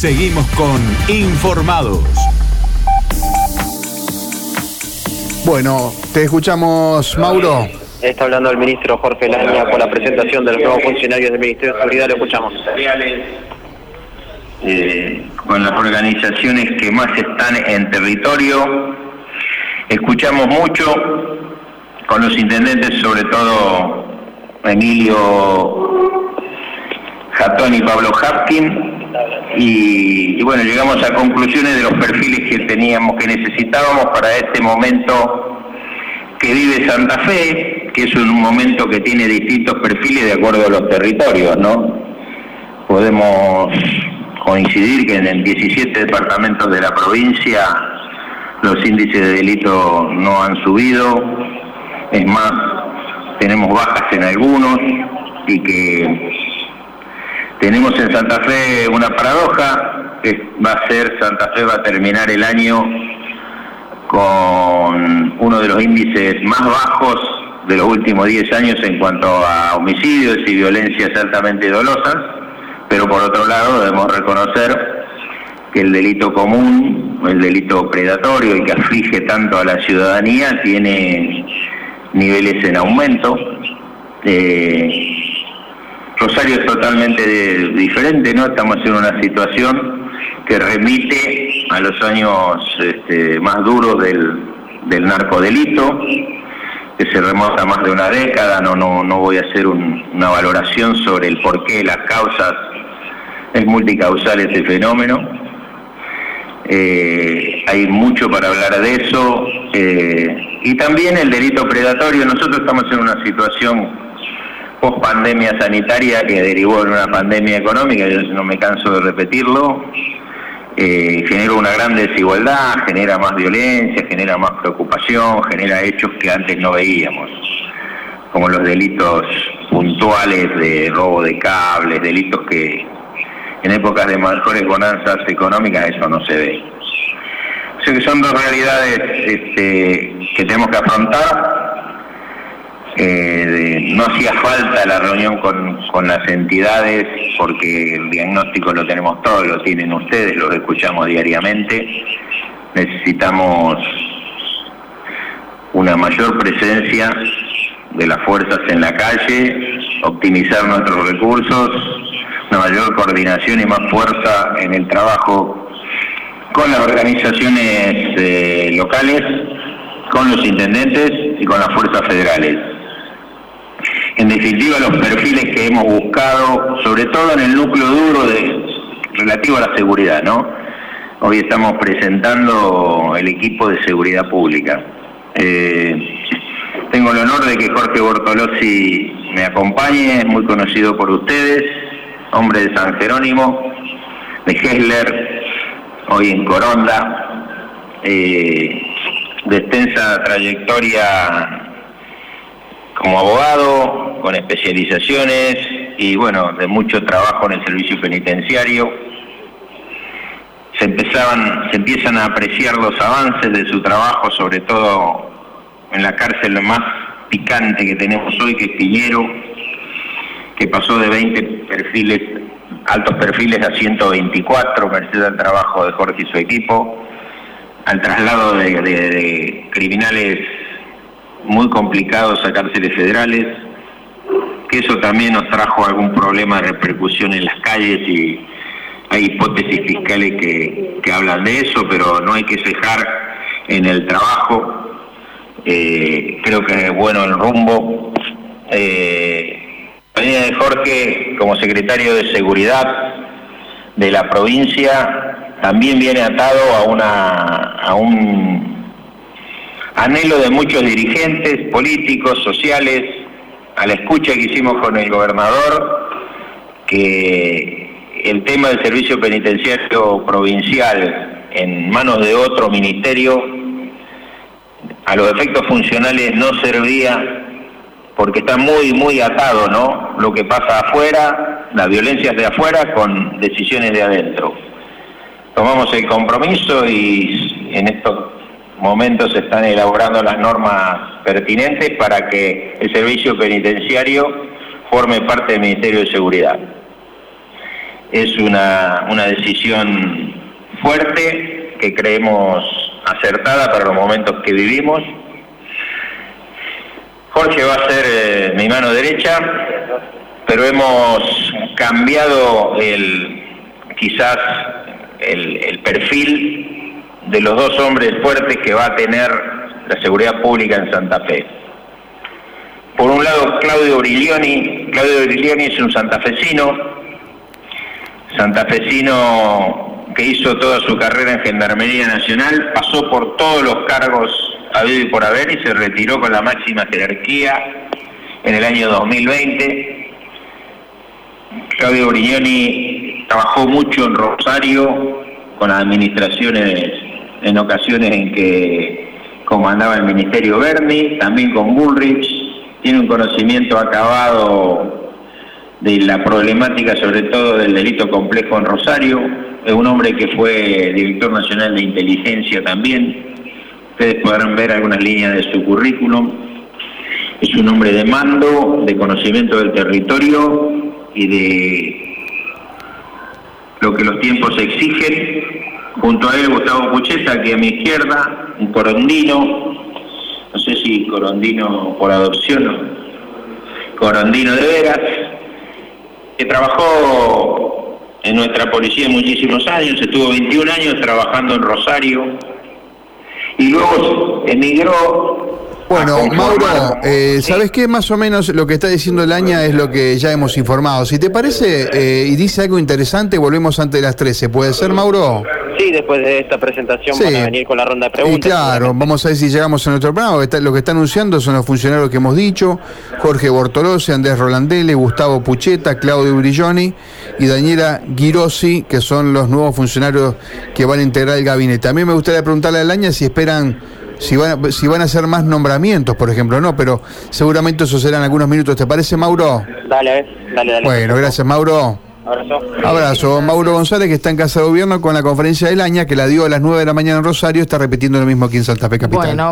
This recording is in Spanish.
Seguimos con Informados. Bueno, te escuchamos, Mauro. Está hablando el ministro Jorge Laña con la presentación de los nuevos funcionarios del Ministerio de Seguridad. Lo escuchamos. Eh, con las organizaciones que más están en territorio. Escuchamos mucho con los intendentes, sobre todo Emilio Jatón y Pablo Hapkin, y, bueno, llegamos a conclusiones de los perfiles que teníamos, que necesitábamos para este momento que vive Santa Fe, que es un momento que tiene distintos perfiles de acuerdo a los territorios, ¿no? Podemos coincidir que en 17 departamentos de la provincia los índices de delito no han subido, es más, tenemos bajas en algunos y que tenemos en Santa Fe una paradoja, que va a ser, Santa Fe va a terminar el año con uno de los índices más bajos de los últimos 10 años en cuanto a homicidios y violencias altamente dolosas, pero por otro lado debemos reconocer que el delito común, el delito predatorio y que aflige tanto a la ciudadanía tiene niveles en aumento. Eh, Rosario es totalmente diferente, ¿no? Estamos en una situación que remite a los años este, más duros del, del, narcodelito, que se remonta más de una década, no, no, no voy a hacer una valoración sobre el porqué, las causas, es multicausal este fenómeno. Eh, hay mucho para hablar de eso. Eh, y también el delito predatorio. Nosotros estamos en una situación post pandemia sanitaria que derivó en una pandemia económica, yo no me canso de repetirlo, eh, genera una gran desigualdad, genera más violencia, genera más preocupación, genera hechos que antes no veíamos, como los delitos puntuales de robo de cables, delitos que en épocas de mejores bonanzas económicas eso no se ve. O sea que son dos realidades este, que tenemos que afrontar eh, no hacía falta la reunión con, las entidades porque el diagnóstico lo tenemos todos, lo tienen ustedes, lo escuchamos diariamente. Necesitamos una mayor presencia de las fuerzas en la calle, optimizar nuestros recursos, una mayor coordinación y más fuerza en el trabajo con las organizaciones eh, locales, con los intendentes y con las fuerzas federales en definitiva los perfiles que hemos buscado, sobre todo en el núcleo duro de, relativo a la seguridad, ¿no? Hoy estamos presentando el equipo de seguridad pública. Eh, tengo el honor de que Jorge Bortolozzi me acompañe, es muy conocido por ustedes, hombre de San Jerónimo, de Hessler, hoy en Coronda, eh, de extensa trayectoria como abogado, con especializaciones y bueno, de mucho trabajo en el servicio penitenciario. Se empezaban, se empiezan a apreciar los avances de su trabajo, sobre todo en la cárcel más picante que tenemos hoy, que es Piñero, que pasó de 20 perfiles, altos perfiles a 124, merced al trabajo de Jorge y su equipo, al traslado de criminales muy complicados a cárceles federales, que eso también nos trajo algún problema de repercusión en las calles y hay hipótesis fiscales que, hablan de eso, pero no hay que cejar en el trabajo. Eh, creo que es bueno el rumbo. Eh, línea de Jorge, como secretario de Seguridad de la provincia, también viene atado a, una, a un anhelo de muchos dirigentes políticos, sociales, a la escucha que hicimos con el gobernador, que el tema del servicio penitenciario provincial en manos de otro ministerio, a los efectos funcionales no servía porque está muy, muy atado, ¿no? Lo que pasa afuera, las violencias de afuera con decisiones de adentro. Tomamos el compromiso y en esto momentos se están elaborando las normas pertinentes para que el servicio penitenciario forme parte del Ministerio de Seguridad. Es una, una decisión fuerte que creemos acertada para los momentos que vivimos. Jorge va a ser eh, mi mano derecha, pero hemos cambiado el, quizás el, el perfil de los dos hombres fuertes que va a tener la seguridad pública en Santa Fe. Por un lado, Claudio Briglioni. Claudio Briglioni es un santafesino, santafesino que hizo toda su carrera en Gendarmería Nacional, pasó por todos los cargos habido y por haber y se retiró con la máxima jerarquía en el año 2020. Claudio Briglioni trabajó mucho en Rosario con administraciones en ocasiones en que comandaba el Ministerio Berni, también con Bullrich, tiene un conocimiento acabado de la problemática, sobre todo del delito complejo en Rosario, es un hombre que fue director nacional de inteligencia también, ustedes podrán ver algunas líneas de su currículum, es un hombre de mando, de conocimiento del territorio y de lo que los tiempos exigen. Junto a él Gustavo Pucheta, que a mi izquierda, un corondino, no sé si corondino por adopción o corondino de veras, que trabajó en nuestra policía muchísimos años, estuvo 21 años trabajando en Rosario y luego emigró bueno, Mauro, eh, ¿sabes qué? Más o menos lo que está diciendo el Aña es lo que ya hemos informado. Si te parece eh, y dice algo interesante, volvemos antes de las 13. ¿Puede ser, Mauro? Sí, después de esta presentación van a venir con la ronda de preguntas. Y claro, vamos a ver si llegamos a nuestro programa. Lo que está anunciando son los funcionarios que hemos dicho: Jorge Bortolose, Andrés Rolandelli, Gustavo Pucheta, Claudio Brilloni y Daniela Girosi, que son los nuevos funcionarios que van a integrar el gabinete. A mí me gustaría preguntarle al Aña si esperan si van, a, si van a hacer más nombramientos, por ejemplo, no, pero seguramente eso serán algunos minutos. ¿Te parece, Mauro? Dale, dale, dale. Bueno, gracias, Mauro. Abrazo. Abrazo. Mauro González, que está en Casa de Gobierno con la conferencia del año, que la dio a las 9 de la mañana en Rosario, está repitiendo lo mismo aquí en Santa Fe Capital. Bueno.